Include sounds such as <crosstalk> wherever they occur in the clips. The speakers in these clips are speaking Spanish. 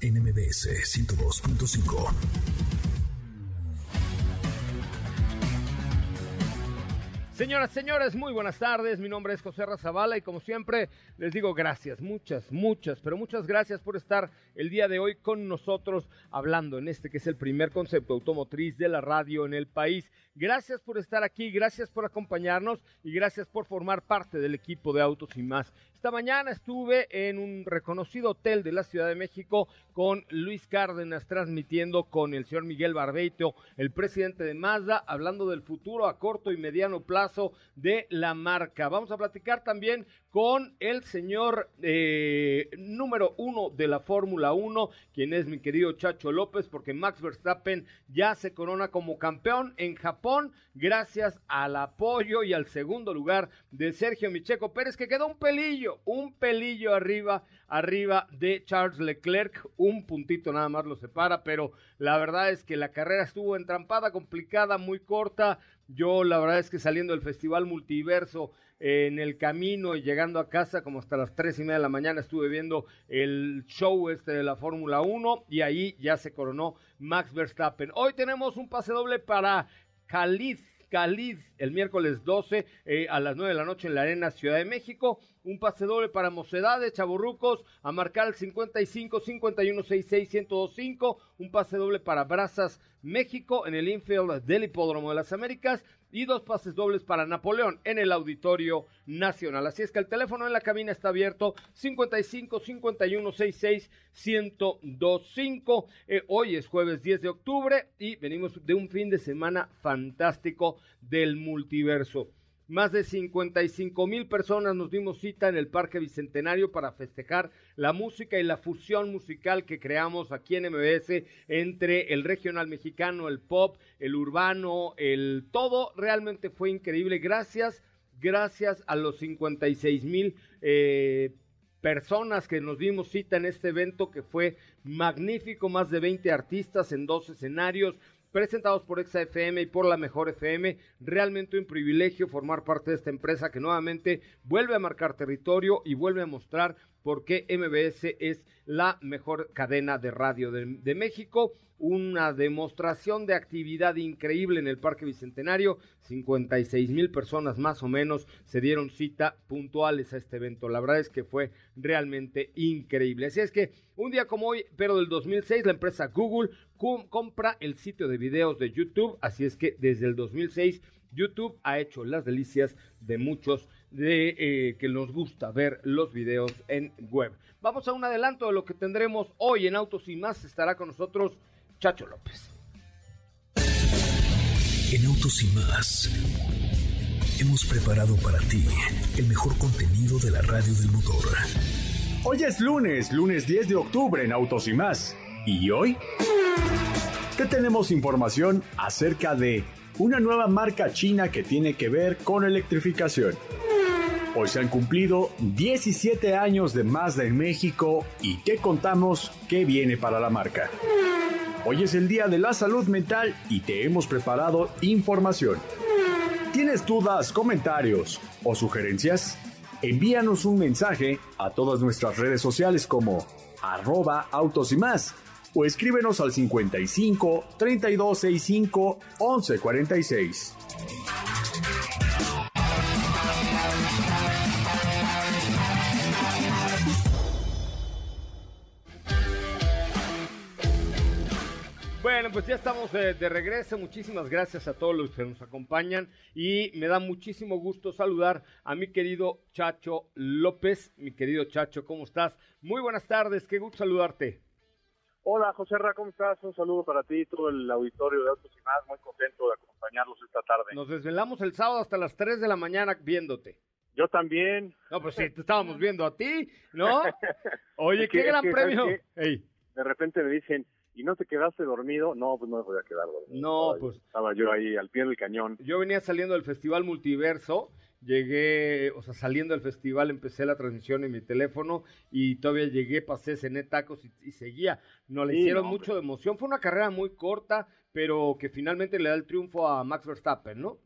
NMBS 102.5. Señoras, señores, muy buenas tardes. Mi nombre es José Razabala y como siempre les digo gracias, muchas, muchas, pero muchas gracias por estar el día de hoy con nosotros hablando en este que es el primer concepto automotriz de la radio en el país. Gracias por estar aquí, gracias por acompañarnos y gracias por formar parte del equipo de Autos y más. Esta mañana estuve en un reconocido hotel de la Ciudad de México con Luis Cárdenas transmitiendo con el señor Miguel Barbeito, el presidente de Mazda, hablando del futuro a corto y mediano plazo de la marca. Vamos a platicar también con el señor eh, número uno de la Fórmula 1, quien es mi querido Chacho López, porque Max Verstappen ya se corona como campeón en Japón, gracias al apoyo y al segundo lugar de Sergio Micheco Pérez, que quedó un pelillo, un pelillo arriba, arriba de Charles Leclerc, un puntito nada más lo separa, pero la verdad es que la carrera estuvo entrampada, complicada, muy corta. Yo la verdad es que saliendo del Festival Multiverso en el camino y llegando a casa como hasta las tres y media de la mañana estuve viendo el show este de la Fórmula 1 y ahí ya se coronó Max Verstappen. Hoy tenemos un pase doble para Khalid Caliz el miércoles 12 eh, a las 9 de la noche en la Arena Ciudad de México. Un pase doble para Mocedades, Chaburrucos, a marcar el 55 51 66 1025. Un pase doble para Brazas México en el infield del Hipódromo de las Américas y dos pases dobles para Napoleón en el Auditorio Nacional. Así es que el teléfono en la cabina está abierto 55 51 66 1025. hoy es jueves 10 de octubre y venimos de un fin de semana fantástico del multiverso. Más de 55 mil personas nos dimos cita en el Parque Bicentenario para festejar la música y la fusión musical que creamos aquí en MBS entre el regional mexicano, el pop, el urbano, el todo. Realmente fue increíble. Gracias, gracias a los 56 mil eh, personas que nos dimos cita en este evento que fue magnífico. Más de 20 artistas en dos escenarios presentados por Exa FM y por la Mejor FM. Realmente un privilegio formar parte de esta empresa que nuevamente vuelve a marcar territorio y vuelve a mostrar por qué MBS es la mejor cadena de radio de, México. Una demostración de actividad increíble en el Parque Bicentenario. 56 mil personas más o menos se dieron cita puntuales a este evento. La verdad es que fue realmente increíble. Así es que un día como hoy, pero del 2006, la empresa Google compra el sitio de videos de YouTube. Así es que desde el 2006 YouTube ha hecho las delicias de muchos de eh, que nos gusta ver los videos en web. Vamos a un adelanto de lo que tendremos hoy en Autos y más. Estará con nosotros Chacho López. En Autos y más hemos preparado para ti el mejor contenido de la radio del motor. Hoy es lunes, lunes 10 de octubre en Autos y más. ¿Y hoy? ¿Qué tenemos información acerca de una nueva marca china que tiene que ver con electrificación? Hoy se han cumplido 17 años de Mazda en México y ¿qué contamos que viene para la marca? Hoy es el Día de la Salud Mental y te hemos preparado información. ¿Tienes dudas, comentarios o sugerencias? Envíanos un mensaje a todas nuestras redes sociales como arroba autos y más o escríbenos al 55 3265 1146. Bueno, pues ya estamos de, de, regreso. Muchísimas gracias a todos los que nos acompañan y me da muchísimo gusto saludar a mi querido Chacho López. Mi querido Chacho, ¿cómo estás? Muy buenas tardes, qué gusto saludarte. Hola, José Ra, ¿cómo estás? Un saludo para ti y todo el auditorio de Autos y Más. Muy contento de acompañarlos esta tarde. Nos desvelamos el sábado hasta las 3 de la mañana viéndote. Yo también. No, pues sí, te estábamos <laughs> viendo a ti, ¿no? <laughs> Oye, qué gran premio. Hey. De repente me dicen, ¿y no te quedaste dormido? No, pues no me podía quedar dormido. No, estaba, pues. Estaba yo ahí al pie del cañón. Yo venía saliendo del Festival Multiverso, llegué, o sea, saliendo del festival empecé la transmisión en mi teléfono y todavía llegué, pasé, cené tacos y, y seguía. No le Sí, hicieron no, mucho de emoción. Fue una carrera muy corta, pero que finalmente le da el triunfo a Max Verstappen, ¿no?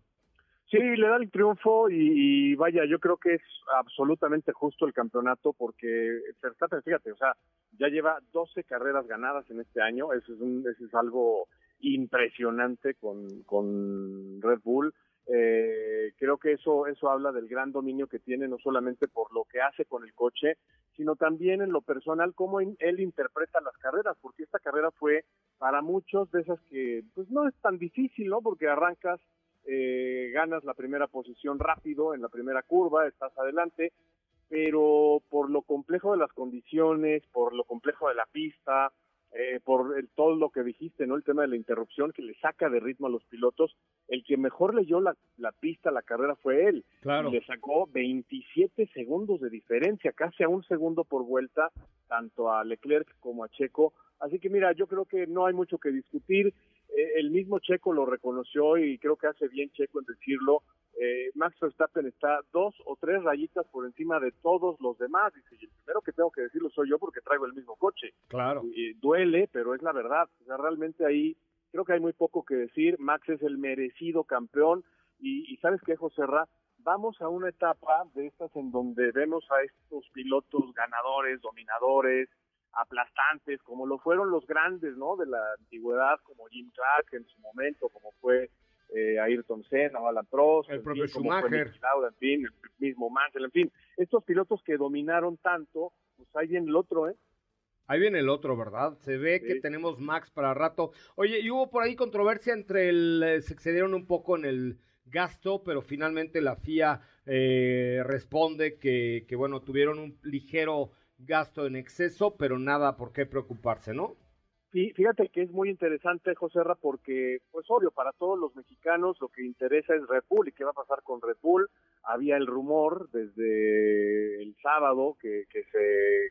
Sí, le da el triunfo y, vaya, yo creo que es absolutamente justo el campeonato porque Verstappen, fíjate, o sea, ya lleva 12 carreras ganadas en este año, eso es, un, eso es algo impresionante con, con Red Bull. Eh, creo que eso, eso habla del gran dominio que tiene, no solamente por lo que hace con el coche, sino también en lo personal, cómo él interpreta las carreras, porque esta carrera fue para muchos de esas que, pues no es tan difícil, ¿no? Porque arrancas, eh, ganas la primera posición rápido en la primera curva, estás adelante, pero por lo complejo de las condiciones, por lo complejo de la pista, eh, por el, todo lo que dijiste, ¿no? El tema de la interrupción que le saca de ritmo a los pilotos, el que mejor leyó la, la pista, la carrera fue él. Claro. Y le sacó 27 segundos de diferencia, casi a un segundo por vuelta, tanto a Leclerc como a Checo. Así que mira, yo creo que no hay mucho que discutir. Eh, el mismo Checo lo reconoció y creo que hace bien Checo en decirlo. Eh, Max Verstappen está dos o tres rayitas por encima de todos los demás. Dice, y el primero que tengo que decirlo soy yo porque traigo el mismo coche. Claro. Y duele, pero es la verdad. O sea, realmente ahí creo que hay muy poco que decir. Max es el merecido campeón. Y, y sabes qué, José Ra, vamos a una etapa de estas en donde vemos a estos pilotos ganadores, dominadores, aplastantes, como lo fueron los grandes, ¿no? De la antigüedad, como Jim Clark en su momento, como fue eh, Ayrton Senna, o Alan Prost, El en propio fin, Schumacher. Lauda, en fin, el mismo Mansell, en fin, estos pilotos que dominaron tanto, pues ahí viene el otro, ¿eh? Ahí viene el otro, ¿verdad? Se ve Sí. que tenemos Max para rato. Oye, y hubo por ahí controversia entre el... eh, se excedieron un poco en el gasto, pero finalmente la FIA eh, responde que, que, bueno, tuvieron un ligero gasto en exceso, pero nada por qué preocuparse, ¿no? Sí, fíjate que es muy interesante, José Ra, porque, pues obvio, para todos los mexicanos lo que interesa es Red Bull y qué va a pasar con Red Bull. Había el rumor desde el sábado que, que se eh,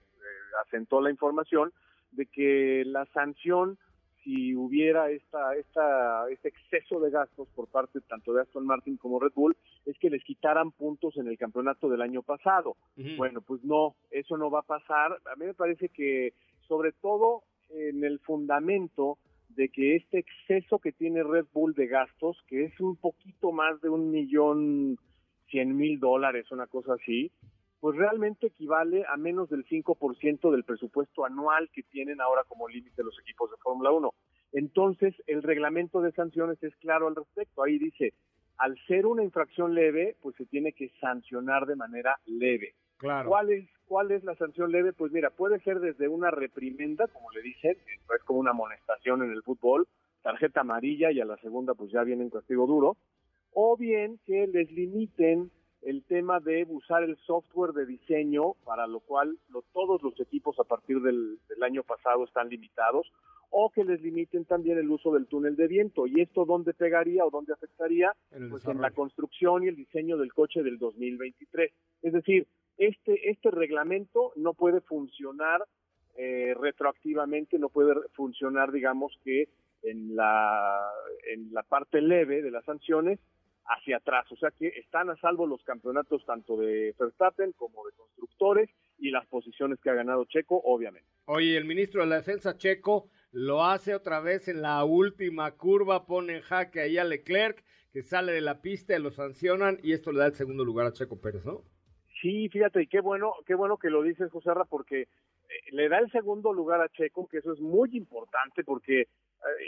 asentó la información de que la sanción, si hubiera esta, esta, este exceso de gastos por parte tanto de Aston Martin como Red Bull, es que les quitaran puntos en el campeonato del año pasado. Bueno, pues no, eso no va a pasar. A mí me parece que, sobre todo en el fundamento de que este exceso que tiene Red Bull de gastos, que es un poquito más de un millón cien mil dólares, una cosa así, pues realmente equivale a menos del 5% del presupuesto anual que tienen ahora como límite los equipos de Fórmula 1. Entonces, el reglamento de sanciones es claro al respecto. Ahí dice, al ser una infracción leve, pues se tiene que sancionar de manera leve. Claro. ¿Cuál es, ¿Cuál es la sanción leve? Pues mira, puede ser desde una reprimenda, como le dicen, es como una amonestación en el fútbol, tarjeta amarilla y a la segunda pues ya viene un castigo duro, o bien que les limiten el tema de usar el software de diseño, para lo cual lo- todos los equipos a partir del, del año pasado están limitados, o que les limiten también el uso del túnel de viento. ¿Y esto dónde pegaría o dónde afectaría? En Pues en la construcción y el diseño del coche del 2023. Es decir, este, este reglamento no puede funcionar eh, retroactivamente, no puede funcionar, digamos que en la, en la parte leve de las sanciones hacia atrás. O sea que están a salvo los campeonatos tanto de Verstappen como de constructores y las posiciones que ha ganado Checo, obviamente. Oye, el ministro de la Defensa checo lo hace otra vez en la última curva, pone en jaque ahí a Leclerc, que sale de la pista y lo sancionan, y esto le da el segundo lugar a Checo Pérez, ¿no? Sí, fíjate, y qué bueno, qué bueno que lo dices, José Ra, porque eh, le da el segundo lugar a Checo, que eso es muy importante, porque,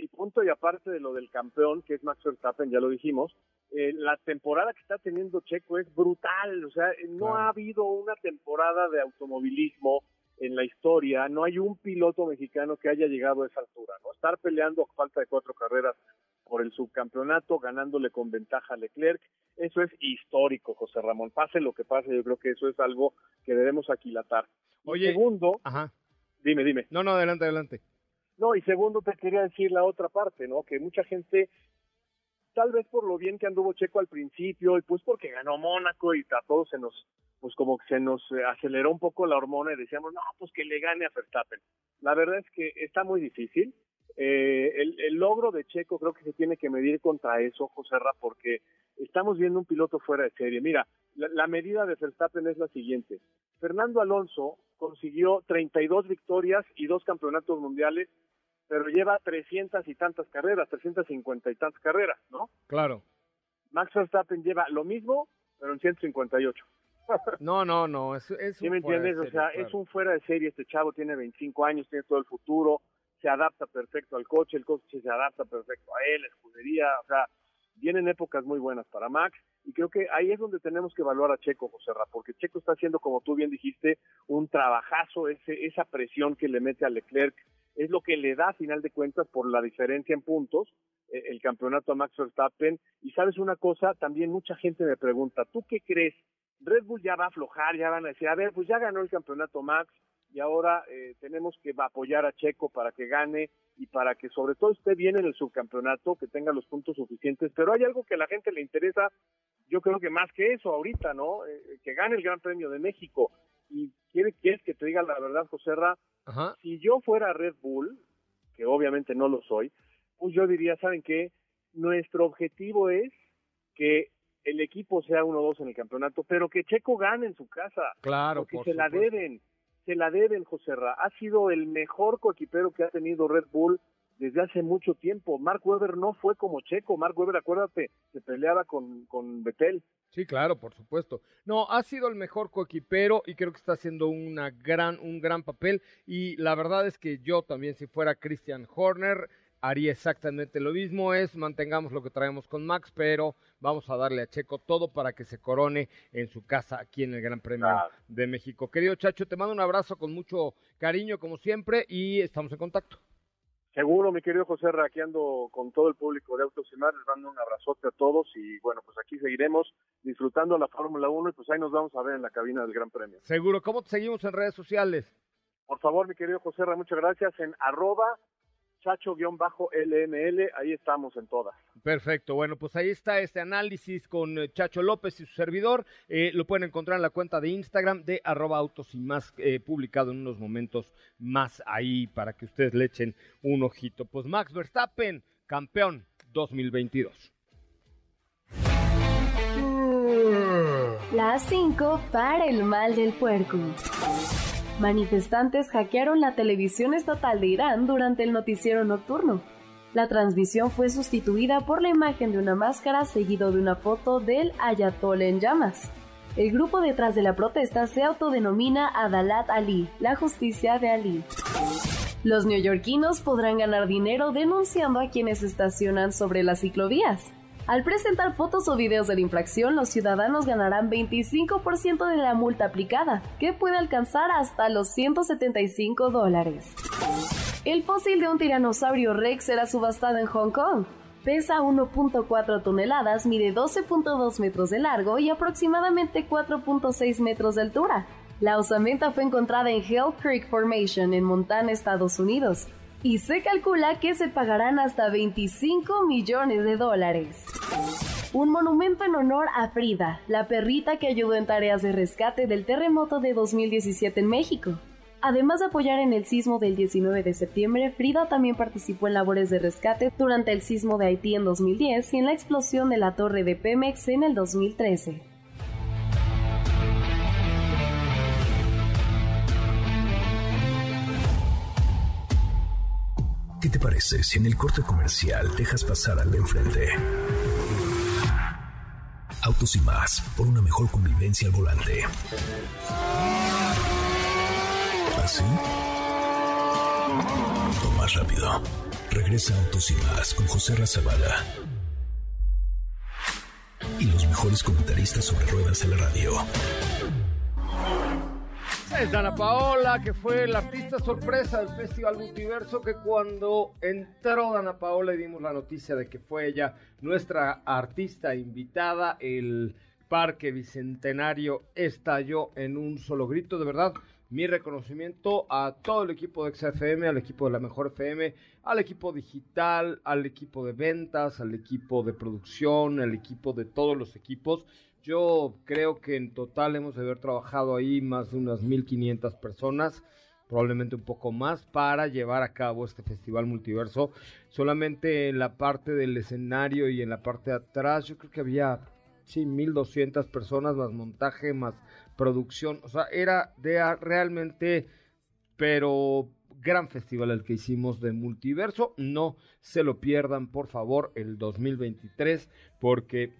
y punto y aparte de lo del campeón, que es Max Verstappen, ya lo dijimos, eh, la temporada que está teniendo Checo es brutal, o sea, no Claro. ha habido una temporada de automovilismo en la historia, no hay un piloto mexicano que haya llegado a esa altura, ¿no? Estar peleando a falta de cuatro carreras por el subcampeonato, ganándole con ventaja a Leclerc, eso es histórico, José Ramón. Pase lo que pase, yo creo que eso es algo que debemos aquilatar. Oye, segundo, ajá. dime, dime. No, no, adelante, adelante. No, y segundo te quería decir la otra parte, ¿no? Que mucha gente, tal vez por lo bien que anduvo Checo al principio, y pues porque ganó Mónaco y a todos se nos, pues como que se nos eh, aceleró un poco la hormona y decíamos, no, pues que le gane a Verstappen. La verdad es que está muy difícil. Eh, el, el, logro de Checo creo que se tiene que medir contra eso, José Ra, porque estamos viendo un piloto fuera de serie. Mira, la, la medida de Verstappen es la siguiente. Fernando Alonso consiguió 32 victorias y dos campeonatos mundiales pero lleva 300 y tantas carreras, 350 y tantas carreras, ¿no? Claro. Max Verstappen lleva lo mismo, pero en 158. <laughs> no, no, no, es, es ¿Sí me entiendes? Serie, o sea, claro. es un fuera de serie, este chavo tiene 25 años, tiene todo el futuro, se adapta perfecto al coche, el coche se adapta perfecto a él, la escudería, o sea, vienen épocas muy buenas para Max y creo que ahí es donde tenemos que evaluar a Checo, José Ra, porque Checo está haciendo, como tú bien dijiste, un trabajazo, ese, esa presión que le mete a Leclerc, es lo que le da a final de cuentas por la diferencia en puntos eh, el campeonato a Max Verstappen. Y sabes una cosa, también mucha gente me pregunta, ¿tú qué crees? Red Bull ya va a aflojar, ya van a decir, a ver, pues ya ganó el campeonato Max y ahora eh, tenemos que apoyar a Checo para que gane y para que sobre todo esté bien en el subcampeonato, que tenga los puntos suficientes. Pero hay algo que a la gente le interesa, yo creo que más que eso ahorita, ¿no? Eh, que gane el Gran Premio de México. Y quiere, quieres que te diga la verdad, José Ra, Ajá. si yo fuera Red Bull, que obviamente no lo soy, pues yo diría, ¿saben qué? Nuestro objetivo es que el equipo sea 1-2 en el campeonato, pero que Checo gane en su casa. Claro, porque por se la deben, se la deben, José Ra. Ha sido el mejor coequipero que ha tenido Red Bull desde hace mucho tiempo. Mark Webber no fue como Checo. Mark Webber, acuérdate, se peleaba con, con Betel. Sí, claro, por supuesto. No, ha sido el mejor coequipero y creo que está haciendo una gran, un gran papel. Y la verdad es que yo también, si fuera Christian Horner, haría exactamente lo mismo. Es mantengamos lo que traemos con Max, pero vamos a darle a Checo todo para que se corone en su casa aquí en el Gran Premio Claro. de México. Querido Chacho, te mando un abrazo con mucho cariño, como siempre, y estamos en contacto. Seguro, mi querido José Ra, aquí ando con todo el público de Autos y Más, les mando un abrazote a todos y bueno, pues aquí seguiremos disfrutando la Fórmula 1 y pues ahí nos vamos a ver en la cabina del Gran Premio. Seguro. ¿Cómo te seguimos en redes sociales? Por favor, mi querido José Ra, muchas gracias en arroba chacho-lml, ahí estamos en todas. Perfecto, bueno, pues ahí está este análisis con eh, Chacho López y su servidor. Eh, lo pueden encontrar en la cuenta de Instagram de arroba autos y más, eh, publicado en unos momentos más ahí para que ustedes le echen un ojito. Pues Max Verstappen, campeón 2022. Las 5 para el mal del puerco. Manifestantes hackearon la televisión estatal de Irán durante el noticiero nocturno. La transmisión fue sustituida por la imagen de una máscara seguido de una foto del Ayatollah en llamas. El grupo detrás de la protesta se autodenomina Adalat Ali, la justicia de Ali. Los neoyorquinos podrán ganar dinero denunciando a quienes estacionan sobre las ciclovías. Al presentar fotos o videos de la infracción, los ciudadanos ganarán 25% de la multa aplicada, que puede alcanzar hasta los 175 dólares. El fósil de un tiranosaurio rex será subastado en Hong Kong. Pesa 1.4 toneladas, mide 12.2 metros de largo y aproximadamente 4.6 metros de altura. La osamenta fue encontrada en Hell Creek Formation en Montana, Estados Unidos, y se calcula que se pagarán hasta 25 millones de dólares. Un monumento en honor a Frida, la perrita que ayudó en tareas de rescate del terremoto de 2017 en México. Además de apoyar en el sismo del 19 de septiembre, Frida también participó en labores de rescate durante el sismo de Haití en 2010 y en la explosión de la torre de Pemex en el 2013. Te parece si en el corte comercial dejas pasar al de enfrente? Autos y más, por una mejor convivencia al volante. ¿Así? O más rápido. Regresa Autos y más con José Razabala. Y los mejores comentaristas sobre ruedas en la radio. Es Dana Paola, que fue la artista sorpresa del Festival Multiverso, que cuando entró Dana Paola y dimos la noticia de que fue ella nuestra artista invitada, el Parque Bicentenario estalló en un solo grito, de verdad. Mi reconocimiento a todo el equipo de XFM, al equipo de la Mejor FM, al equipo digital, al equipo de ventas, al equipo de producción, al equipo de todos los equipos yo creo que en total hemos de haber trabajado ahí más de unas 1.500 personas, probablemente un poco más, para llevar a cabo este festival multiverso. Solamente en la parte del escenario y en la parte de atrás, yo creo que había, sí, 1.200 personas, más montaje, más producción. O sea, era de realmente, pero gran festival el que hicimos de multiverso. No se lo pierdan, por favor, el 2023, porque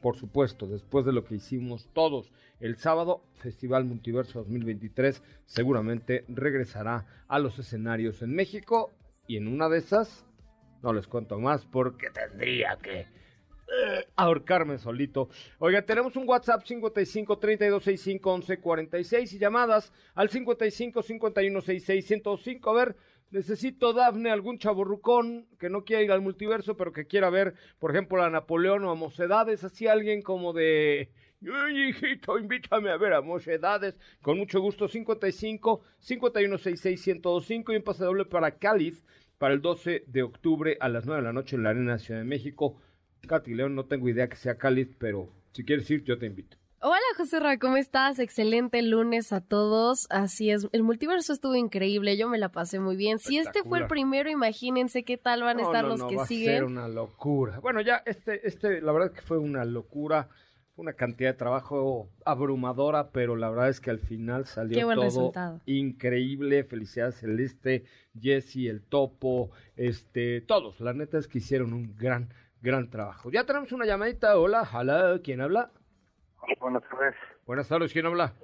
por supuesto, después de lo que hicimos todos el sábado, Festival Multiverso 2023 seguramente regresará a los escenarios en México y en una de esas, no les cuento más porque tendría que eh, ahorcarme solito. Oiga, tenemos un WhatsApp 55 32 65 11 46 y llamadas al 55 51 66 105. A ver, Necesito, Dafne, algún chaborrucón que no quiera ir al multiverso, pero que quiera ver, por ejemplo, a Napoleón o a Mocedades, así alguien como de... Hijito, invítame a ver a Mocedades. Con mucho gusto, 55 5166 1025 y un pase doble para Cáliz para el 12 de octubre a las 9 de la noche en la Arena Ciudad de México. Katy León, no tengo idea que sea Cáliz, pero si quieres ir, yo te invito. Hola José Ra, ¿cómo estás? Excelente lunes a todos. Así es, el multiverso estuvo increíble, yo me la pasé muy bien. Si este fue el primero, imagínense qué tal van a estar los que va siguen. A ser una locura. Bueno, ya este, este, la verdad es que fue una locura, fue una cantidad de trabajo abrumadora, pero la verdad es que al final salió todo increíble. Felicidades Celeste, Jesse, el Topo, este, todos. La neta es que hicieron un gran, gran trabajo. Ya tenemos una llamadita. Hola, hola, ¿quién habla? Buenas tardes. Buenas tardes, ¿quién habla?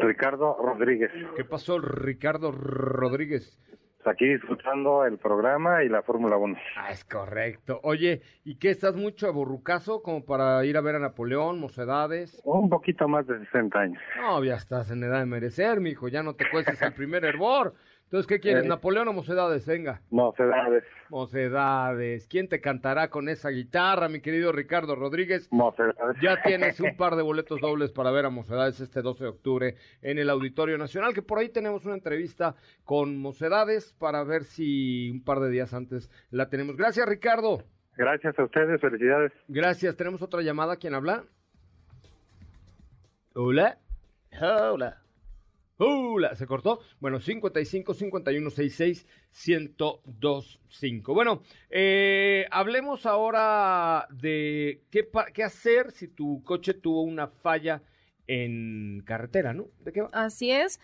Ricardo Rodríguez. ¿Qué pasó, Ricardo Rodríguez? Pues aquí disfrutando el programa y la Fórmula 1. Ah, es correcto. Oye, ¿y qué estás mucho aburrucazo como para ir a ver a Napoleón, Mocedades? Un poquito más de 60 años. No, ya estás en edad de merecer, mijo, ya no te cuestes el primer hervor. Entonces, ¿qué quieres, eh. Napoleón o Mocedades? Venga. Mocedades. Mocedades. ¿Quién te cantará con esa guitarra, mi querido Ricardo Rodríguez? Mocedades. Ya tienes un par de boletos dobles para ver a Mocedades este 12 de octubre en el Auditorio Nacional, que por ahí tenemos una entrevista con Mocedades para ver si un par de días antes la tenemos. Gracias, Ricardo. Gracias a ustedes, felicidades. Gracias. ¿Tenemos otra llamada? ¿Quién habla? Hola. Hola. Hola, se cortó. Bueno, 55 51 66 1025. Bueno, eh, hablemos ahora de qué, qué hacer si tu coche tuvo una falla en carretera, ¿no? ¿De qué Así es.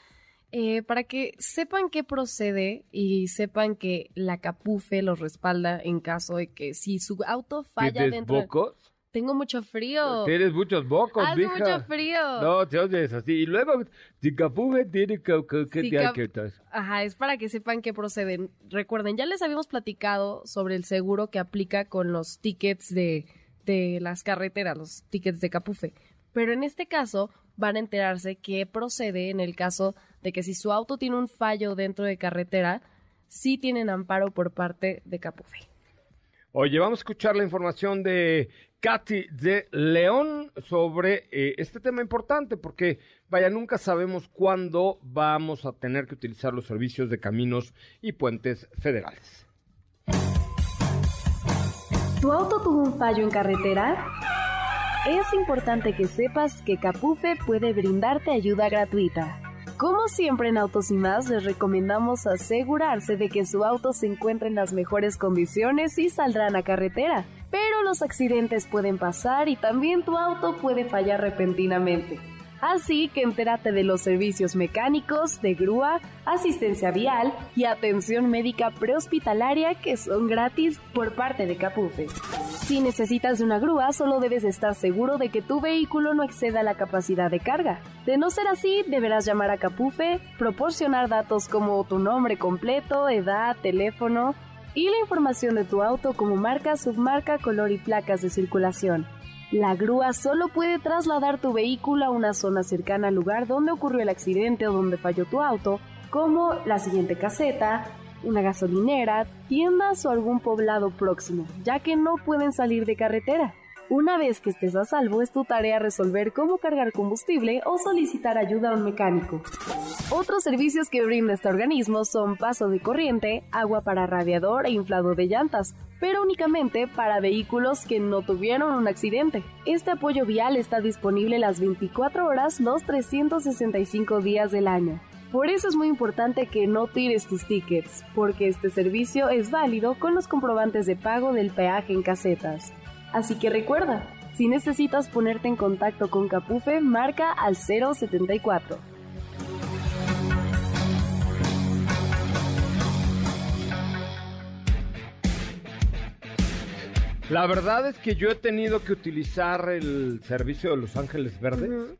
Eh, para que sepan qué procede y sepan que la Capufe los respalda en caso de que si su auto falla dentro. Bocos? Tengo mucho frío. Tienes muchos bocos, Hace mucho frío. No, te oyes así. Y luego, Capufe tiene que... que, Ajá, es para que sepan qué proceden. Recuerden, ya les habíamos platicado sobre el seguro que aplica con los tickets de, de las carreteras, los tickets de Capufe. Pero en este caso van a enterarse qué procede en el caso de que si su auto tiene un fallo dentro de carretera, sí tienen amparo por parte de Capufe. Oye, vamos a escuchar la información de Katy de León sobre eh, este tema importante porque, vaya, nunca sabemos cuándo vamos a tener que utilizar los servicios de caminos y puentes federales. ¿Tu auto tuvo un fallo en carretera? Es importante que sepas que Capufe puede brindarte ayuda gratuita. Como siempre en Autos y más, les recomendamos asegurarse de que su auto se encuentre en las mejores condiciones y saldrán a carretera. Pero los accidentes pueden pasar y también tu auto puede fallar repentinamente. Así que entérate de los servicios mecánicos, de grúa, asistencia vial y atención médica prehospitalaria que son gratis por parte de Capufe. Si necesitas una grúa, solo debes estar seguro de que tu vehículo no exceda la capacidad de carga. De no ser así, deberás llamar a Capufe, proporcionar datos como tu nombre completo, edad, teléfono y la información de tu auto como marca, submarca, color y placas de circulación. La grúa solo puede trasladar tu vehículo a una zona cercana al lugar donde ocurrió el accidente o donde falló tu auto, como la siguiente caseta, una gasolinera, tiendas o algún poblado próximo, ya que no pueden salir de carretera. Una vez que estés a salvo, es tu tarea resolver cómo cargar combustible o solicitar ayuda a un mecánico. Otros servicios que brinda este organismo son paso de corriente, agua para radiador e inflado de llantas, pero únicamente para vehículos que no tuvieron un accidente. Este apoyo vial está disponible las 24 horas los 365 días del año. Por eso es muy importante que no tires tus tickets, porque este servicio es válido con los comprobantes de pago del peaje en casetas. Así que recuerda, si necesitas ponerte en contacto con Capufe, marca al 074. La verdad es que yo he tenido que utilizar el servicio de Los Ángeles Verdes.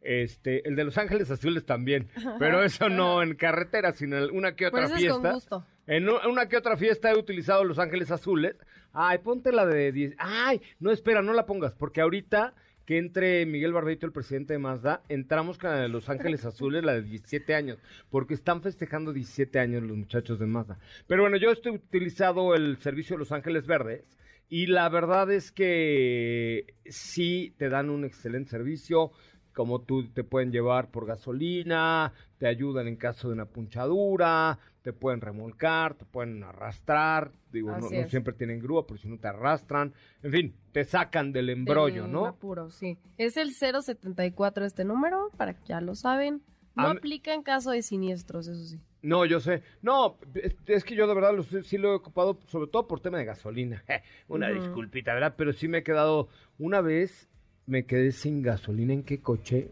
Este, el de Los Ángeles Azules también, <laughs> pero eso no en carretera, sino en una que otra eso es con fiesta. gusto. En una que otra fiesta he utilizado Los Ángeles Azules. Ay, ponte la de 10. Ay, no, espera, no la pongas, porque ahorita que entre Miguel Barbeito, el presidente de Mazda, entramos con la de Los Ángeles Azules, la de 17 años, porque están festejando 17 años los muchachos de Mazda. Pero bueno, yo estoy utilizado el servicio de Los Ángeles Verdes y la verdad es que sí te dan un excelente servicio, como tú te pueden llevar por gasolina, te ayudan en caso de una punchadura, te pueden remolcar, te pueden arrastrar, digo, no, no siempre tienen grúa, pero si no te arrastran, en fin, te sacan del embrollo, Del ¿no? apuro, sí. Es el 074 este número, para que ya lo saben. No aplica en caso de siniestros, eso sí. No, yo sé. No, es, que yo de verdad lo sé- sí lo he ocupado, sobre todo por tema de gasolina. <laughs> Una disculpita, ¿verdad? Pero sí me he quedado. Una vez me quedé sin gasolina. ¿En qué coche?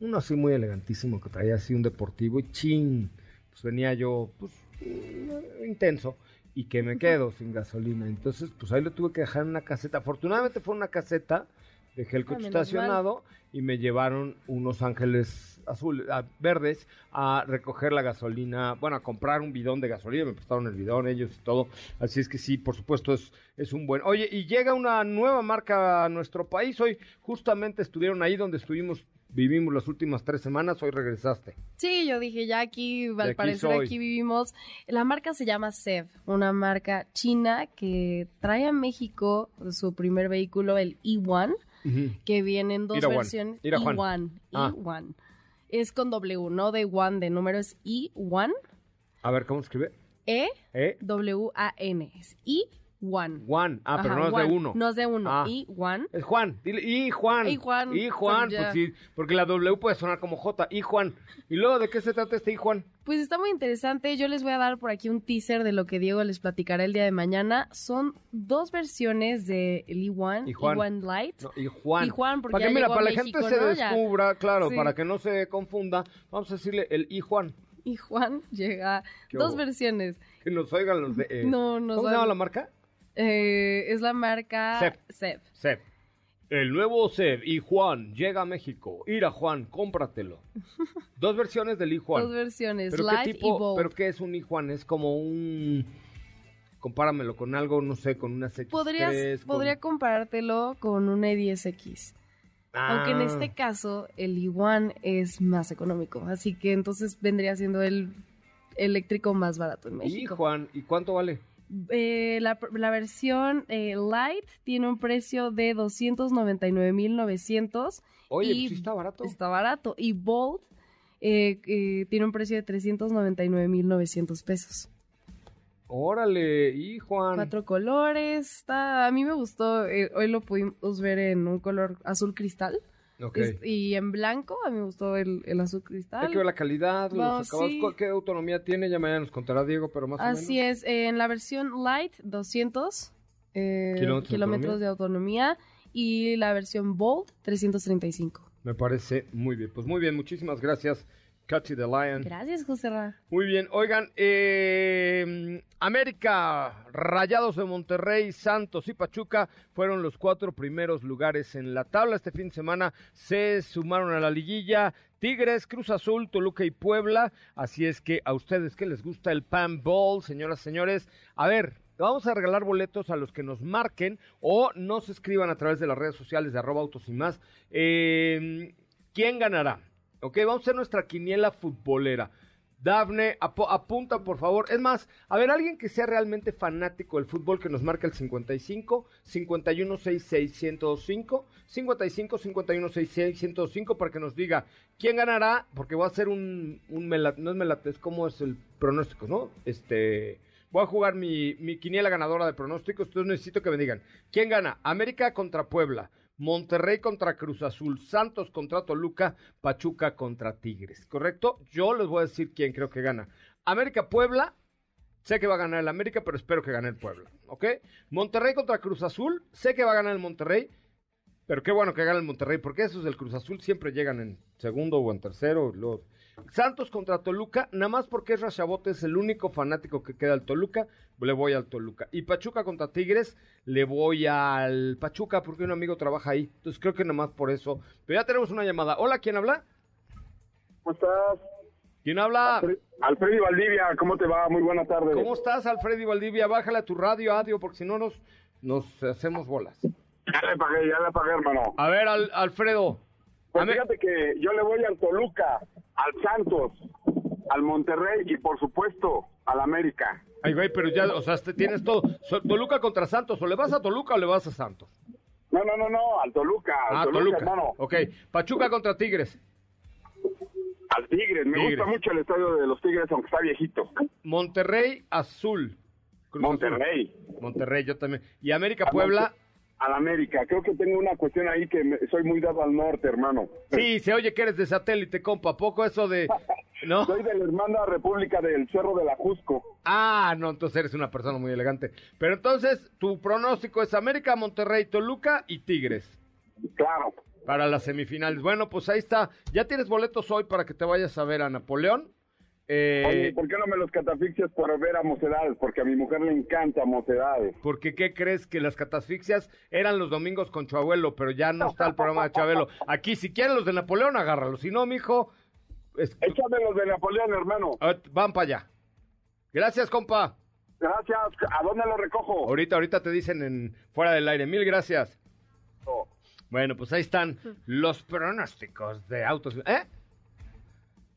Uno así muy elegantísimo que traía así un deportivo y chin. Pues venía yo, pues, eh, intenso. Y que me <laughs> quedo sin gasolina. Entonces, pues ahí lo tuve que dejar en una caseta. Afortunadamente fue una caseta. Dejé el Ah, coche mal. estacionado y me llevaron unos ángeles azules, ah, verdes a recoger la gasolina, bueno, a comprar un bidón de gasolina, me prestaron el bidón ellos y todo, así es que sí, por supuesto es, es un buen... Oye, y llega una nueva marca a nuestro país, hoy justamente estuvieron ahí donde estuvimos, vivimos las últimas tres semanas, hoy regresaste. Sí, yo dije, ya aquí, al aquí parecer soy. aquí vivimos. La marca se llama SEV, una marca china que trae a México su primer vehículo, el E1, que viene en dos versiones. Irawan. E1, Ah. E1. Es con W, no de one, de número es E1, A ver, ¿cómo escribe? E, ¿Eh? W, A, N. Es E1. Juan, ah, pero no es de uno. No es de uno, Ah. E1. Es Juan, dile, y Juan. Y Juan, Y Juan, pues pues sí, porque la W puede sonar como J, y Juan. ¿Y luego de qué se trata este y Juan? Pues está muy interesante. Yo les voy a dar por aquí un teaser de lo que Diego les platicará el día de mañana. Son dos versiones de el E1, Y Juan. E1 Lite. No, y Juan. Y Juan, porque para ya que, mira, llegó a para la México, gente se descubra, claro, Sí. para que no se confunda, vamos a decirle el y Juan. Y Juan <laughs> llega ¿Qué dos versiones. Que nos oigan los de. eh, No, no ¿Cómo se llama la marca? Eh, es la marca. Sep. Seb. El nuevo Seb y Juan llega a México. Ira Juan, cómpratelo. <laughs> Dos versiones del y Juan. Dos versiones, ¿Pero Light qué y tipo? Bold. ¿Pero qué es un y Juan? Es como un. Compáramelo con algo, no sé, con una X3. Podrías, con- podría comparártelo con un E10X. Aunque en Ah. este caso el E1 es más económico. Así que entonces vendría siendo el eléctrico más barato en Y México. Juan, ¿y cuánto vale? Eh, la, la versión eh, Light tiene un precio de 299,900. Oye, y pues sí está barato. Está barato. Y Bold eh, tiene un precio de 399,900 pesos. Órale, y Juan. Cuatro colores. Está, a mí me gustó. hoy lo pudimos ver en un color azul cristal. Ok. Es- y en blanco. A mí me gustó el, el azul cristal. Hay que ver la calidad, los Vamos, acabados, sí. ¿cuál- ¿qué autonomía tiene? Ya mañana nos contará Diego, pero más o menos. Así es, eh, en la versión Light, 200 eh, ¿Kilómetros de kilómetros autonomía? de autonomía y la versión Bold, 335. Me parece muy bien. Pues muy bien, muchísimas gracias, Catchy the Lion. Gracias, José Ra. Muy bien, oigan, eh, América, Rayados de Monterrey, Santos y Pachuca fueron los cuatro primeros lugares en la tabla. Este fin de semana se sumaron a la liguilla Tigres, Cruz Azul, Toluca y Puebla. Así es que a ustedes que les gusta el Pan Ball, señoras y señores, a ver, Vamos a regalar boletos a los que nos marquen o nos escriban a través de las redes sociales de arroba autos y más. Eh, ¿Quién ganará? Ok, vamos a hacer nuestra quiniela futbolera. Dafne, apunta por favor. Es más, a ver, alguien que sea realmente fanático del fútbol que nos marque el 55 51 66 105 55 51 66 105 para que nos diga quién ganará, porque voy a hacer un, no es melat, es como es el pronóstico, ¿no? Este, voy a jugar mi, mi quiniela ganadora de pronósticos, entonces necesito que me digan quién gana, América contra Puebla, Monterrey contra Cruz Azul, Santos contra Toluca, Pachuca contra Tigres, ¿correcto? Yo les voy a decir quién creo que gana. América Puebla, sé que va a ganar el América, pero espero que gane el Puebla, ¿ok? Monterrey contra Cruz Azul, sé que va a ganar el Monterrey, pero qué bueno que gane el Monterrey, porque esos del Cruz Azul siempre llegan en segundo o en tercero. Los... Santos contra Toluca, nada más porque es Rashabote, es el único fanático que queda al Toluca, le voy al Toluca. Y Pachuca contra Tigres, le voy al Pachuca porque un amigo trabaja ahí. Entonces creo que nada más por eso. Pero ya tenemos una llamada. Hola, ¿quién habla? ¿Cómo estás? ¿Quién habla? Alfredi Valdivia, ¿cómo te va? Muy buena tarde. ¿Cómo estás, Alfredi Valdivia? Bájale a tu radio, adio, porque si no nos, nos hacemos bolas. Ya le pagué, ya le pagué, hermano. A ver, Alfredo. Pues fíjate que yo le voy al Toluca, al Santos, al Monterrey y por supuesto al América. Ay, güey, pero ya, o sea, tienes todo. Toluca contra Santos, o le vas a Toluca o le vas a Santos. No, no, no, no, al Toluca, al ah, Toluca, hermano. Ok, Pachuca contra Tigres. Al Tigres, me gusta mucho el estadio de los Tigres, aunque está viejito. Monterrey Azul. Monterrey. Monterrey, yo también. Y América Puebla al América. Creo que tengo una cuestión ahí que soy muy dado al norte, hermano. Sí, se oye que eres de satélite, compa. Poco eso de. <laughs> ¿No? Soy de la hermana República del Cerro de la Jusco. Ah, no, entonces eres una persona muy elegante. Pero entonces, tu pronóstico es América, Monterrey, Toluca y Tigres. Claro. Para las semifinales. Bueno, pues ahí está. ¿Ya tienes boletos hoy para que te vayas a ver a Napoleón? Eh, ¿por qué no me los catafixias por ver a Mocedades? Porque a mi mujer le encanta Mocedades. Porque ¿qué crees? Que las catafixias eran los domingos con Chabelo, pero ya no está el programa de Chabelo. Aquí, si quieren los de Napoleón, agárralos. Si no, mijo... Es... Échame los de Napoleón, hermano. Van para allá. Gracias, compa. Gracias. ¿A dónde lo recojo? Ahorita, ahorita te dicen en fuera del aire. Mil gracias. Oh. Bueno, pues ahí están los pronósticos de autos. ¿Eh?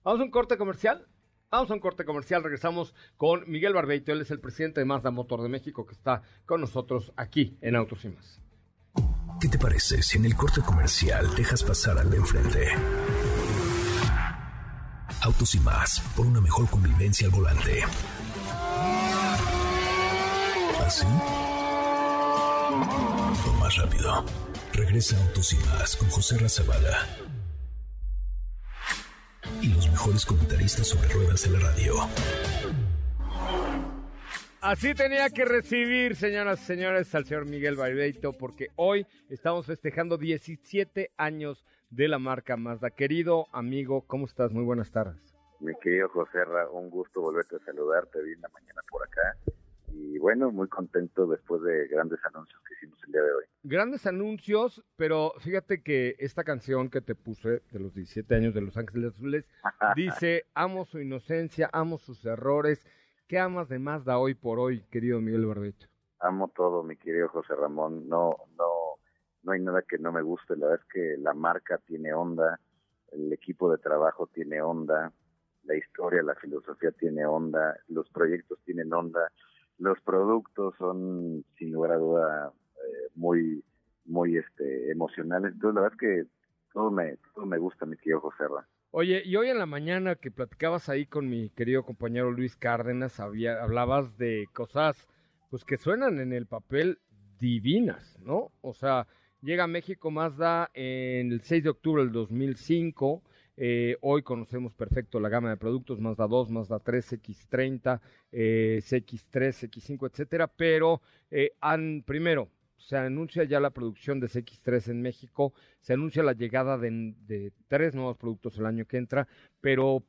¿Vamos a un corte comercial? Vamos a un corte comercial, regresamos con Miguel Barbeito, él es el presidente de Mazda Motor de México que está con nosotros aquí en Autos y Más. ¿Qué te parece si en el corte comercial dejas pasar al de enfrente? Autos y Más, por una mejor convivencia al volante. ¿Así? O más rápido. Regresa Autos y Más con José Razabala y los mejores comentaristas sobre ruedas de la radio. Así tenía que recibir, señoras y señores, al señor Miguel Barbeito, porque hoy estamos festejando 17 años de la marca Mazda. Querido amigo, ¿cómo estás? Muy buenas tardes. Mi querido José, un gusto volverte a saludarte. Vi la mañana por acá y bueno, muy contento después de grandes anuncios que hicimos el día de hoy. Grandes anuncios, pero fíjate que esta canción que te puse de los 17 años de Los Ángeles Azules <laughs> dice, amo su inocencia, amo sus errores. ¿Qué amas de Mazda hoy por hoy, querido Miguel Barbecho? Amo todo, mi querido José Ramón. No, no, no hay nada que no me guste. La verdad es que la marca tiene onda, el equipo de trabajo tiene onda, la historia, la filosofía tiene onda, los proyectos tienen onda los productos son sin lugar a duda eh, muy muy este emocionales entonces la verdad es que todo me todo me gusta mi tío José Oye, y hoy en la mañana que platicabas ahí con mi querido compañero Luis Cárdenas, había, hablabas de cosas pues que suenan en el papel divinas, ¿no? O sea, llega a México Mazda en el 6 de octubre del 2005, eh, hoy conocemos perfecto la gama de productos Mazda 2, Mazda 3, X30, eh, CX3, X5, etcétera, pero eh, han, primero, se anuncia ya la producción de CX3 en México, se anuncia la llegada de, de tres nuevos productos el año que entra, pero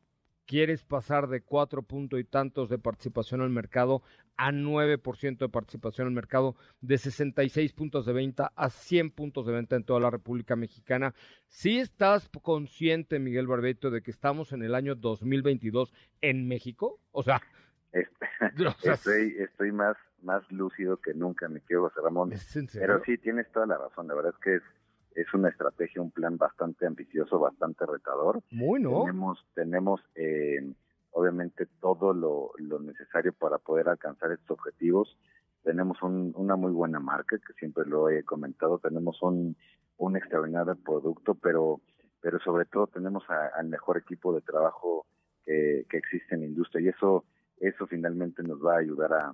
quieres pasar de cuatro puntos y tantos de participación al mercado a 9% de participación al mercado, de 66 puntos de venta a 100 puntos de venta en toda la República Mexicana. Si estás consciente, Miguel Barbeto, de que estamos en el año 2022 en México? <laughs> O sea, estoy, estoy más, más lúcido que nunca, mi querido José Ramón. Pero sí, tienes toda la razón. La verdad es que es, es una estrategia, un plan bastante ambicioso, bastante retador. Muy, ¿no? Tenemos, tenemos eh, obviamente todo lo, lo, necesario para poder alcanzar estos objetivos. Tenemos un, una muy buena marca, que siempre lo he comentado. Tenemos un, un extraordinario producto, pero, pero sobre todo tenemos al mejor equipo de trabajo que, que existe en la industria. Y eso eso finalmente nos va a ayudar a,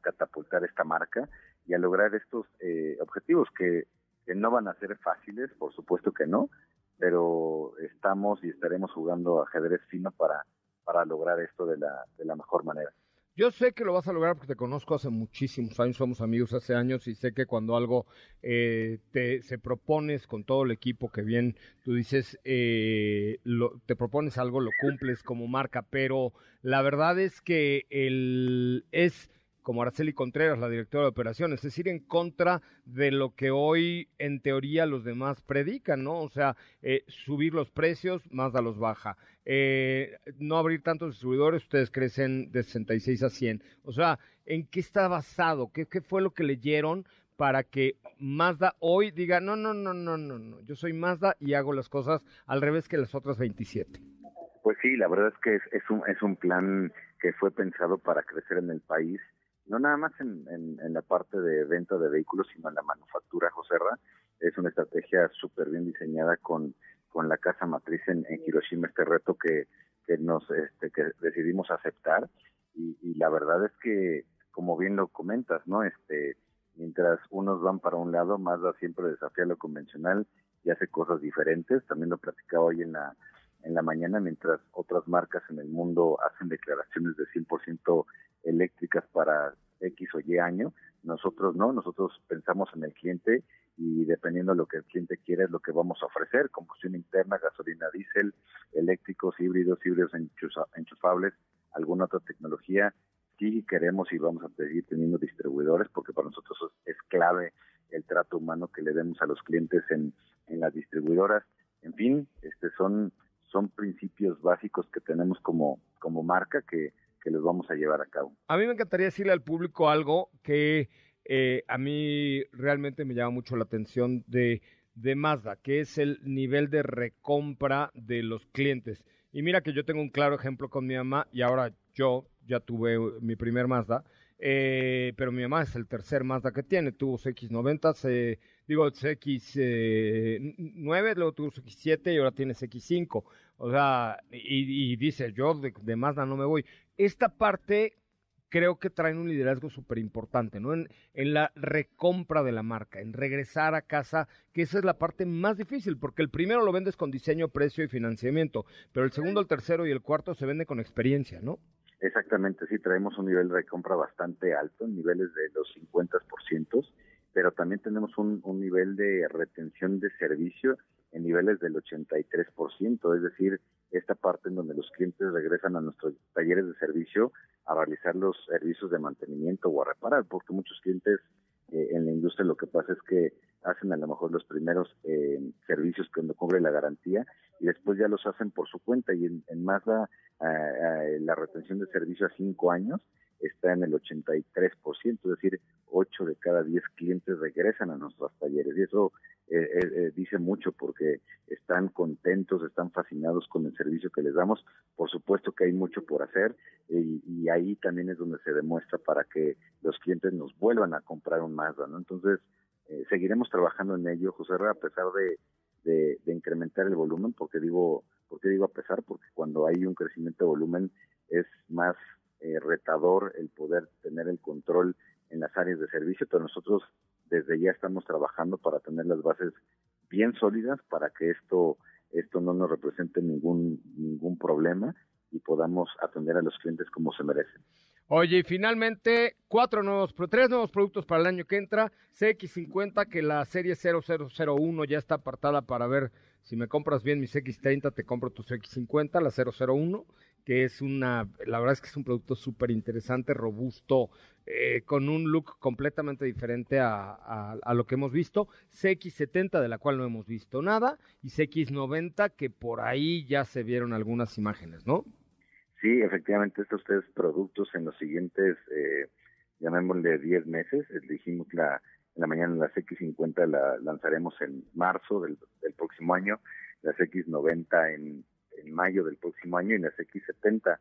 catapultar esta marca y a lograr estos eh, objetivos que, no van a ser fáciles, por supuesto que no, pero estamos y estaremos jugando ajedrez fino para, para lograr esto de la, de la mejor manera. Yo sé que lo vas a lograr porque te conozco hace muchísimos años, somos amigos hace años y sé que cuando algo eh, te se propones con todo el equipo que bien tú dices, eh, lo, te propones algo, lo cumples como marca, pero la verdad es que el es como Araceli Contreras, la directora de operaciones, es decir, en contra de lo que hoy en teoría los demás predican, ¿no? O sea, eh, subir los precios, Mazda los baja. Eh, no abrir tantos distribuidores, ustedes crecen de 66 a 100. O sea, ¿en qué está basado? ¿Qué, qué fue lo que leyeron para que Mazda hoy diga, no, no, no, no, no, no, yo soy Mazda y hago las cosas al revés que las otras 27? Pues sí, la verdad es que es, es, un, es un plan que fue pensado para crecer en el país no nada más en, en, la parte de venta de vehículos, sino en la manufactura, Joserra. Es una estrategia súper bien diseñada con, con la casa matriz en, Hiroshima, este reto que, que nos este, que decidimos aceptar. Y, y la verdad es que, como bien lo comentas, ¿no? Este, mientras unos van para un lado, Mazda siempre desafía lo convencional y hace cosas diferentes. También lo platicaba hoy en la en la mañana, mientras otras marcas en el mundo hacen declaraciones de 100% eléctricas para X o Y año, nosotros no, nosotros pensamos en el cliente y dependiendo de lo que el cliente quiere es lo que vamos a ofrecer, combustión interna, gasolina, diésel, eléctricos, híbridos, híbridos enchufables, alguna otra tecnología. Sí queremos y vamos a seguir teniendo distribuidores porque para nosotros es clave el trato humano que le demos a los clientes en, en las distribuidoras. En fin, este son son principios básicos que tenemos como, como marca que, que los vamos a llevar a cabo. A mí me encantaría decirle al público algo que eh, a mí realmente me llama mucho la atención de, Mazda, que es el nivel de recompra de los clientes. Y mira que yo tengo un claro ejemplo con mi mamá y ahora yo ya tuve mi primer Mazda, eh, pero mi mamá es el tercer Mazda que tiene, tuvo CX90, se, digo CX9, eh, luego tuvo CX7 y ahora tiene CX5. O sea, y, dice, yo de, de, Mazda no me voy. Esta parte creo que traen un liderazgo súper importante, ¿no? En, en, la recompra de la marca, en regresar a casa, que esa es la parte más difícil, porque el primero lo vendes con diseño, precio y financiamiento, pero el segundo, el tercero y el cuarto se vende con experiencia, ¿no? Exactamente, sí, traemos un nivel de compra bastante alto, en niveles de los 50%, pero también tenemos un, nivel de retención de servicio en niveles del 83%, es decir, esta parte en donde los clientes regresan a nuestros talleres de servicio a realizar los servicios de mantenimiento o a reparar, porque muchos clientes eh, en la industria lo que pasa es que hacen a lo mejor los primeros eh, servicios cuando cubre la garantía y después ya los hacen por su cuenta y en, en Mazda eh, la retención de servicio a cinco años está en el 83%, es decir, 8 de cada 10 clientes regresan a nuestros talleres y eso eh, eh, dice mucho porque están contentos, están fascinados con el servicio que les damos. Por supuesto que hay mucho por hacer y, y ahí también es donde se demuestra para que los clientes nos vuelvan a comprar un Mazda, ¿no? Entonces, eh, seguiremos trabajando en ello, José a pesar de, de, de, incrementar el volumen, porque digo, porque digo a pesar, porque cuando hay un crecimiento de volumen es más eh, retador el poder tener el control en las áreas de servicio, pero nosotros desde ya estamos trabajando para tener las bases bien sólidas para que esto esto no nos represente ningún ningún problema y podamos atender a los clientes como se merecen. Oye, y finalmente, cuatro nuevos, tres nuevos productos para el año que entra. CX50, que la serie 0001 ya está apartada para ver si me compras bien mi CX30, te compro tu CX50, la 001, que es una, la verdad es que es un producto súper interesante, robusto, eh, con un look completamente diferente a, a, lo que hemos visto. CX70, de la cual no hemos visto nada, y CX90, que por ahí ya se vieron algunas imágenes, ¿no? Sí, efectivamente, estos tres productos en los siguientes, eh, llamémosle 10 meses, eh, dijimos la, en la mañana las X50 la lanzaremos en marzo del, próximo año, las X90 en, en mayo del próximo año y las X70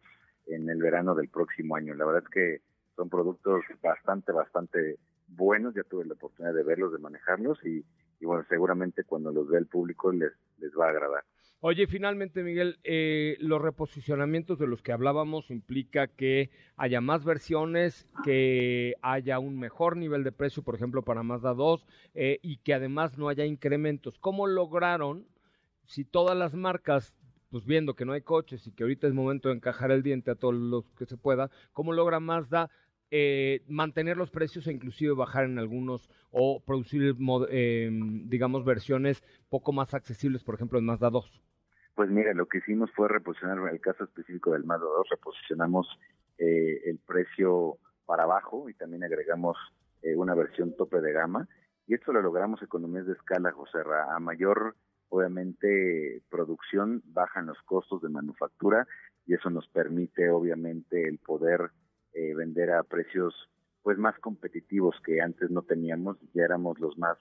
en el verano del próximo año. La verdad es que son productos bastante, bastante buenos, ya tuve la oportunidad de verlos, de manejarlos y, bueno, seguramente cuando los vea el público les, les va a agradar. Oye, finalmente, Miguel, eh, los reposicionamientos de los que hablábamos implica que haya más versiones, que haya un mejor nivel de precio, por ejemplo, para Mazda 2, eh, y que además no haya incrementos. ¿Cómo lograron, si todas las marcas, pues viendo que no hay coches y que ahorita es momento de encajar el diente a todos los que se pueda, cómo logra Mazda eh, mantener los precios e inclusive bajar en algunos o producir, digamos, versiones poco más accesibles, por ejemplo, en Mazda 2? Pues mira, lo que hicimos fue reposicionar, en el caso específico del Mazda 2, reposicionamos eh, el precio para abajo y también agregamos eh, una versión tope de gama. Y esto lo logramos economías de escala, José Ra. A mayor, obviamente, producción, bajan los costos de manufactura y eso nos permite, obviamente, el poder eh, vender a precios pues más competitivos que antes no teníamos. Ya éramos los más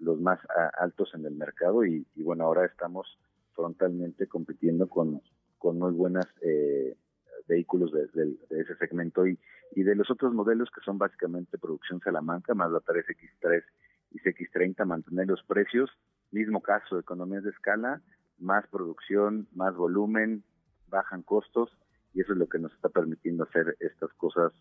los más altos en el mercado y, bueno, ahora estamos frontalmente compitiendo con, con muy buenos eh, vehículos de, ese segmento y, y de los otros modelos que son básicamente producción Salamanca, más la 3X3 y CX30, mantener los precios, mismo caso, economías de escala, más producción, más volumen, bajan costos y eso es lo que nos está permitiendo hacer estas cosas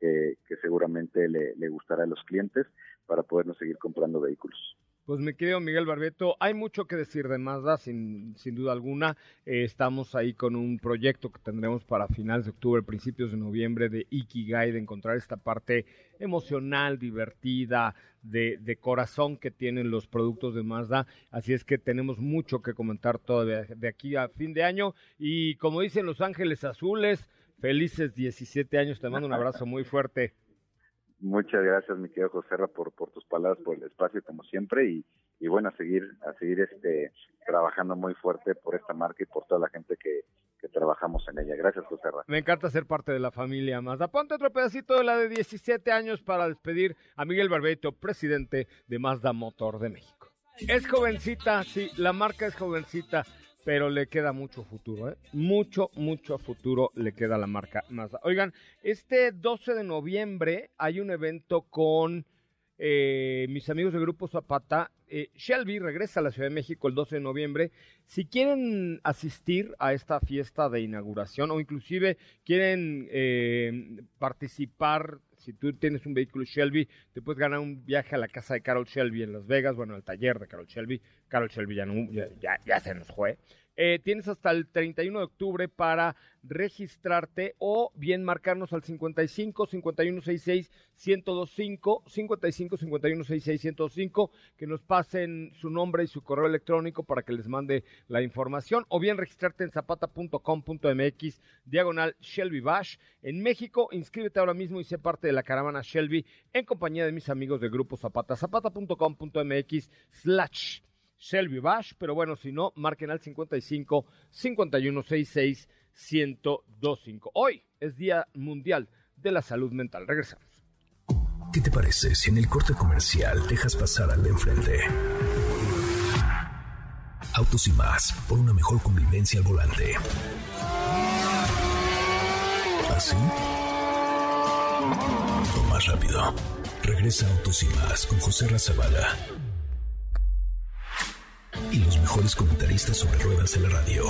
que seguramente le, le gustará a los clientes para podernos seguir comprando vehículos. Pues mi querido Miguel Barbeto, hay mucho que decir de Mazda, sin, sin duda alguna. Eh, estamos ahí con un proyecto que tendremos para finales de octubre, principios de noviembre, de Ikigai, de encontrar esta parte emocional, divertida, de, de, corazón que tienen los productos de Mazda. Así es que tenemos mucho que comentar todavía de aquí a fin de año. Y como dicen Los Ángeles Azules, felices 17 años. Te mando un abrazo muy fuerte. Muchas gracias, mi querido José por, por tus palabras, por el espacio, como siempre, y, bueno, a seguir, a seguir este, trabajando muy fuerte por esta marca y por toda la gente que, que trabajamos en ella. Gracias, José Me encanta ser parte de la familia Mazda. Ponte otro pedacito de la de 17 años para despedir a Miguel Barbeito, presidente de Mazda Motor de México. Es jovencita, sí, la marca es jovencita pero le queda mucho futuro, ¿eh? Mucho, mucho futuro le queda a la marca Mazda. Oigan, este 12 de noviembre hay un evento con eh, mis amigos de Grupo Zapata. Eh, Shelby regresa a la Ciudad de México el 12 de noviembre. Si quieren asistir a esta fiesta de inauguración o inclusive quieren eh, participar si tú tienes un vehículo Shelby, te puedes ganar un viaje a la casa de Carol Shelby en Las Vegas, bueno, al taller de Carol Shelby. Carol Shelby ya, no, ya, ya se nos fue. Eh, tienes hasta el 31 de octubre para registrarte o bien marcarnos al 55 5166 1025 55 5166 1025 que nos pasen su nombre y su correo electrónico para que les mande la información o bien registrarte en zapata.com.mx diagonal Shelby Bash. En México inscríbete ahora mismo y sé parte de la caravana Shelby en compañía de mis amigos de Grupo Zapata zapata.com.mx slash Shelby Bash, pero bueno, si no, marquen al 55 5166 1025. Hoy es Día Mundial de la Salud Mental. Regresamos. ¿Qué te parece si en el corte comercial dejas pasar al de enfrente? Autos y más, por una mejor convivencia al volante. ¿Así? O más rápido. Regresa Autos y más con José Razabala y los mejores comentaristas sobre ruedas en la radio.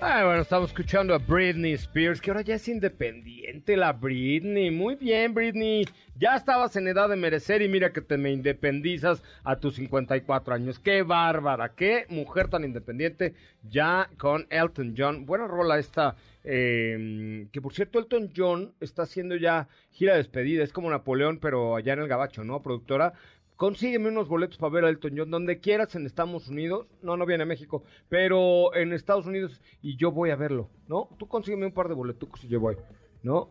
Bueno, estamos escuchando a Britney Spears, que ahora ya es independiente la Britney. Muy bien, Britney. Ya estabas en edad de merecer y mira que te me independizas a tus 54 años. Qué bárbara, qué mujer tan independiente. Ya con Elton John. Buena rola esta. Eh, que por cierto, Elton John está haciendo ya gira de despedida. Es como Napoleón, pero allá en el Gabacho, ¿no? Productora consígueme unos boletos para ver a Elton John donde quieras en Estados Unidos. No, no viene a México, pero en Estados Unidos y yo voy a verlo, ¿no? Tú consígueme un par de boletos y yo voy, ¿no?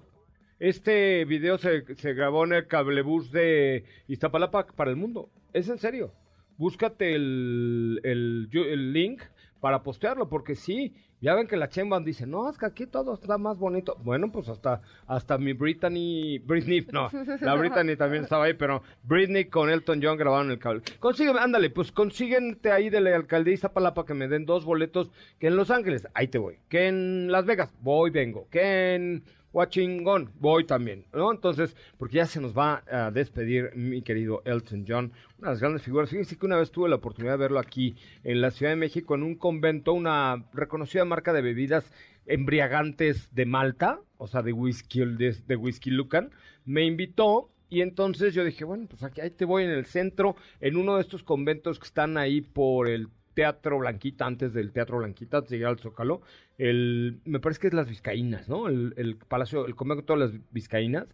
Este video se, grabó en el cablebús de Iztapalapa para el mundo. Es en serio. Búscate el, el link para postearlo, porque sí, Ya ven que la Chemban dice, no, es que aquí todo está más bonito. Bueno, pues hasta, hasta mi Brittany, Britney, no, la <laughs> Brittany también estaba ahí, pero Britney con Elton John grabaron el cable. Consígueme, ándale, pues consíguente ahí de la alcaldía Iztapalapa que me den dos boletos, que en Los Ángeles, ahí te voy, que en Las Vegas, voy, vengo, que en Washington, voy también, ¿no? Entonces, porque ya se nos va a despedir mi querido Elton John, una de las grandes figuras. Fíjense que una vez tuve la oportunidad de verlo aquí en la Ciudad de México en un convento, una reconocida marca de bebidas embriagantes de Malta, o sea, de whisky, de, de whisky Lucan, me invitó y entonces yo dije, bueno, pues aquí ahí te voy en el centro, en uno de estos conventos que están ahí por el Teatro Blanquita, antes del Teatro Blanquita, antes de llegar al Zócalo, el, me parece que es las Vizcaínas, ¿no? El, palacio, el convento de las Vizcaínas.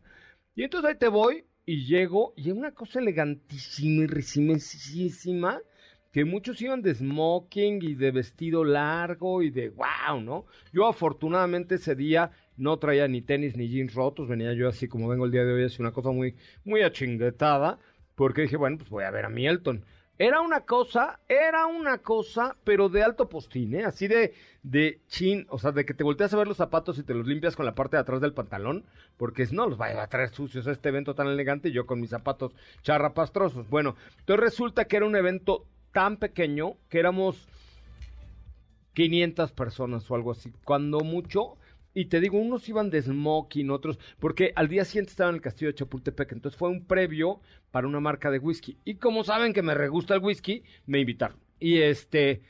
Y entonces ahí te voy y llego y es una cosa elegantísima y que muchos iban de smoking y de vestido largo y de wow, ¿no? Yo afortunadamente ese día no traía ni tenis ni jeans rotos, venía yo así como vengo el día de hoy, así una cosa muy, muy achinguetada, porque dije, bueno, pues voy a ver a Mielton. Era una cosa, era una cosa, pero de alto postín, ¿eh? Así de, de chin, o sea, de que te volteas a ver los zapatos y te los limpias con la parte de atrás del pantalón, porque no los vaya a traer sucios a este evento tan elegante y yo con mis zapatos charrapastrosos. Bueno, entonces resulta que era un evento tan pequeño que éramos 500 personas o algo así, cuando mucho, y te digo, unos iban de smoking, otros, porque al día siguiente estaba en el castillo de Chapultepec, entonces fue un previo para una marca de whisky. Y como saben que me regusta el whisky, me invitaron. Y este,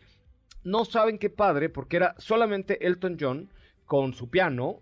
no saben qué padre, porque era solamente Elton John con su piano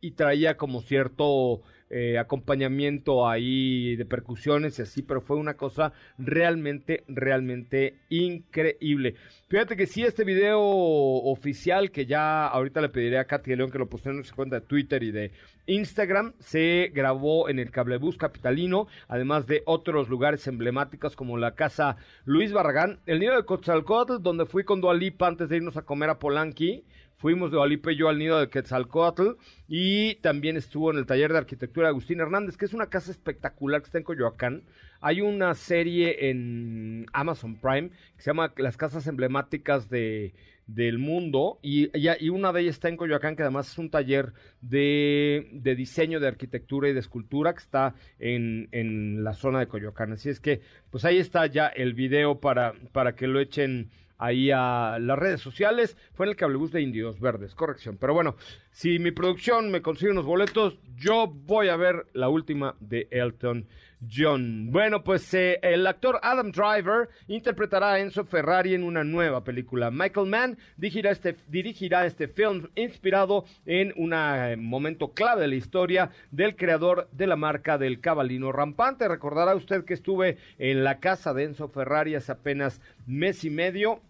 y traía como cierto eh, acompañamiento ahí de percusiones y así, pero fue una cosa realmente, realmente increíble. Fíjate que sí, este video oficial que ya ahorita le pediré a Katy León que lo pusiera en su cuenta de Twitter y de Instagram, se grabó en el Cablebús Capitalino, además de otros lugares emblemáticos como la Casa Luis Barragán, el nido de Cotzalcotl, donde fui con Dualipa antes de irnos a comer a Polanqui Fuimos de Dualipa y yo al nido de Quetzalcoatl y también estuvo en el taller de arquitectura de Agustín Hernández, que es una casa espectacular que está en Coyoacán. Hay una serie en Amazon Prime que se llama Las casas emblemáticas de, del mundo y, una de ellas está en Coyoacán que además es un taller de, de diseño de arquitectura y de escultura que está en, en, la zona de Coyoacán así es que pues ahí está ya el video para, para que lo echen ahí a las redes sociales. Fue en el cablebús de Indios Verdes, corrección. Pero bueno, si mi producción me consigue unos boletos, yo voy a ver la última de Elton John. Bueno, pues eh, el actor Adam Driver interpretará a Enzo Ferrari en una nueva película. Michael Mann dirigirá este, dirigirá este film inspirado en un eh, momento clave de la historia del creador de la marca del cabalino rampante. Recordará usted que estuve en la casa de Enzo Ferrari hace apenas mes y medio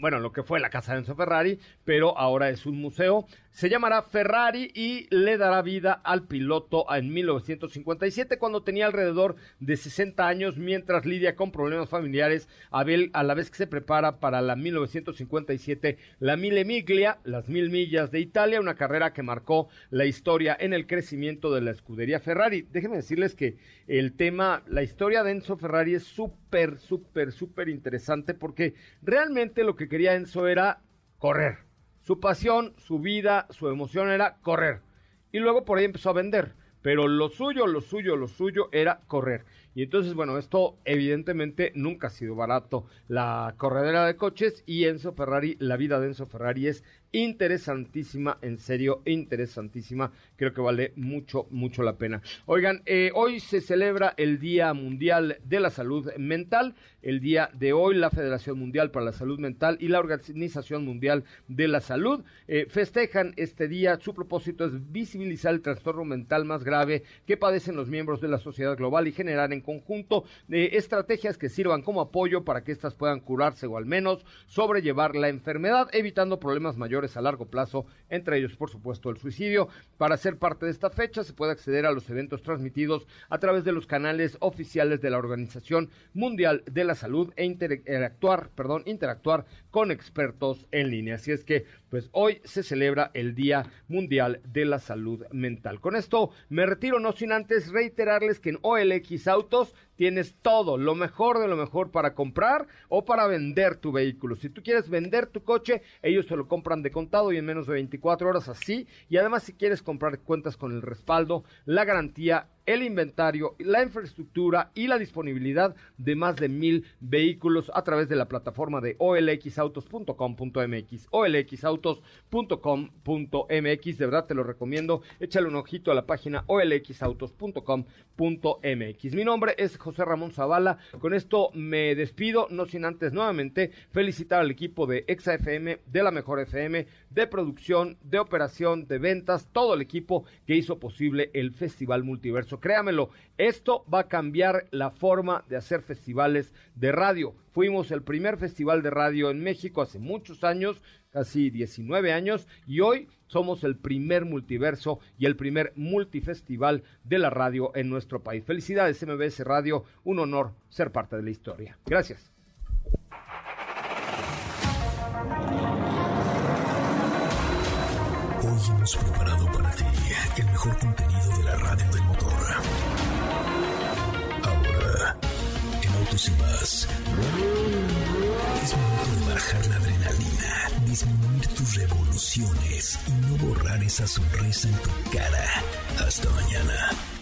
bueno, lo que fue la casa de Enzo Ferrari, pero ahora es un museo. Se llamará Ferrari y le dará vida al piloto en 1957 cuando tenía alrededor de 60 años mientras lidia con problemas familiares Abel, a la vez que se prepara para la 1957 la Mille Miglia, las mil millas de Italia, una carrera que marcó la historia en el crecimiento de la escudería Ferrari. Déjenme decirles que el tema, la historia de Enzo Ferrari es súper, súper, súper interesante porque realmente lo que quería Enzo era correr. Su pasión, su vida, su emoción era correr. Y luego por ahí empezó a vender. Pero lo suyo, lo suyo, lo suyo era correr. Y entonces, bueno, esto evidentemente nunca ha sido barato. La corredera de coches y Enzo Ferrari, la vida de Enzo Ferrari es interesantísima, en serio, interesantísima. Creo que vale mucho, mucho la pena. Oigan, eh, hoy se celebra el Día Mundial de la Salud Mental. El día de hoy, la Federación Mundial para la Salud Mental y la Organización Mundial de la Salud eh, festejan este día. Su propósito es visibilizar el trastorno mental más grave que padecen los miembros de la sociedad global y generar en conjunto eh, estrategias que sirvan como apoyo para que éstas puedan curarse o al menos sobrellevar la enfermedad, evitando problemas mayores a largo plazo, entre ellos, por supuesto, el suicidio. Para ser parte de esta fecha se puede acceder a los eventos transmitidos a través de los canales oficiales de la Organización Mundial de la Salud e interactuar, perdón, interactuar con expertos en línea. Así es que, pues hoy se celebra el Día Mundial de la Salud Mental. Con esto me retiro, no sin antes reiterarles que en OLX Autos tienes todo, lo mejor de lo mejor para comprar o para vender tu vehículo. Si tú quieres vender tu coche, ellos te lo compran de contado y en menos de 24 horas así. Y además si quieres comprar cuentas con el respaldo, la garantía el inventario, la infraestructura y la disponibilidad de más de mil vehículos a través de la plataforma de olxautos.com.mx. olxautos.com.mx, de verdad te lo recomiendo. Échale un ojito a la página olxautos.com.mx. Mi nombre es Ramón Zavala. Con esto me despido, no sin antes nuevamente felicitar al equipo de ExaFM, de la Mejor FM, de producción, de operación, de ventas, todo el equipo que hizo posible el Festival Multiverso créamelo, esto va a cambiar la forma de hacer festivales de radio. Fuimos el primer festival de radio en México hace muchos años, casi 19 años, y hoy somos el primer multiverso y el primer multifestival de la radio en nuestro país. Felicidades MBS Radio, un honor ser parte de la historia. Gracias. Hoy hemos preparado para ti el mejor contenido de la radio del motor. Ahora, en Autos y más, es bajar la adrenalina, disminuir tus revoluciones y no borrar esa sonrisa en tu cara. Hasta mañana.